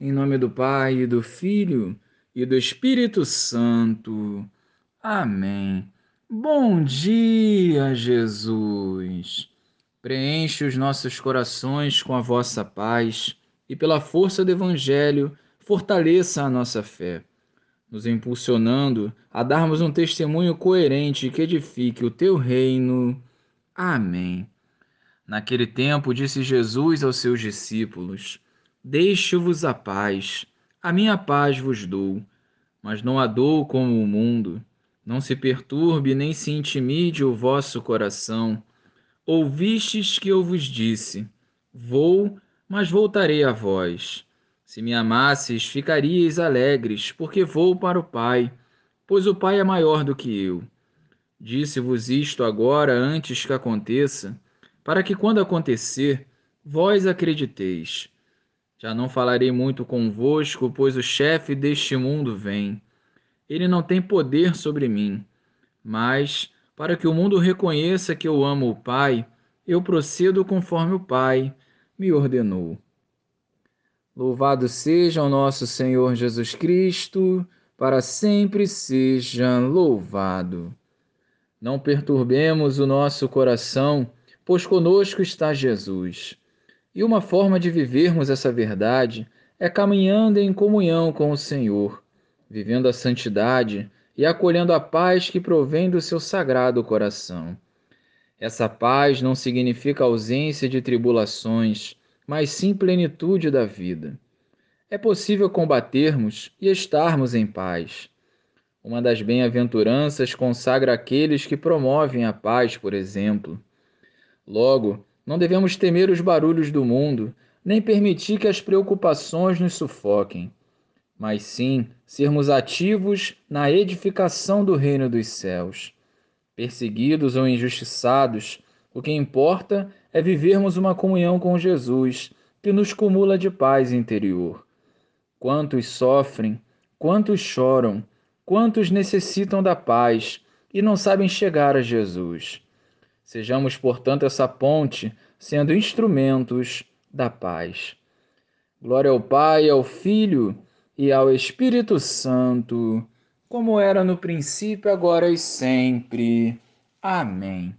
Em nome do Pai, e do Filho e do Espírito Santo. Amém. Bom dia, Jesus. Preenche os nossos corações com a vossa paz e, pela força do Evangelho, fortaleça a nossa fé, nos impulsionando a darmos um testemunho coerente que edifique o teu reino. Amém. Naquele tempo, disse Jesus aos seus discípulos: Deixo-vos a paz, a minha paz vos dou, mas não a dou como o mundo. Não se perturbe nem se intimide o vosso coração. Ouvistes que eu vos disse: Vou, mas voltarei a vós. Se me amasseis, ficaríeis alegres, porque vou para o Pai, pois o Pai é maior do que eu. Disse-vos isto agora antes que aconteça, para que quando acontecer, vós acrediteis. Já não falarei muito convosco, pois o chefe deste mundo vem. Ele não tem poder sobre mim, mas, para que o mundo reconheça que eu amo o Pai, eu procedo conforme o Pai me ordenou. Louvado seja o nosso Senhor Jesus Cristo, para sempre seja louvado. Não perturbemos o nosso coração, pois conosco está Jesus. E uma forma de vivermos essa verdade é caminhando em comunhão com o Senhor, vivendo a santidade e acolhendo a paz que provém do seu sagrado coração. Essa paz não significa ausência de tribulações, mas sim plenitude da vida. É possível combatermos e estarmos em paz. Uma das bem-aventuranças consagra aqueles que promovem a paz, por exemplo. Logo, não devemos temer os barulhos do mundo, nem permitir que as preocupações nos sufoquem, mas sim sermos ativos na edificação do reino dos céus. Perseguidos ou injustiçados, o que importa é vivermos uma comunhão com Jesus, que nos cumula de paz interior. Quantos sofrem, quantos choram, quantos necessitam da paz e não sabem chegar a Jesus. Sejamos, portanto, essa ponte, sendo instrumentos da paz. Glória ao Pai, ao Filho e ao Espírito Santo, como era no princípio, agora e sempre. Amém.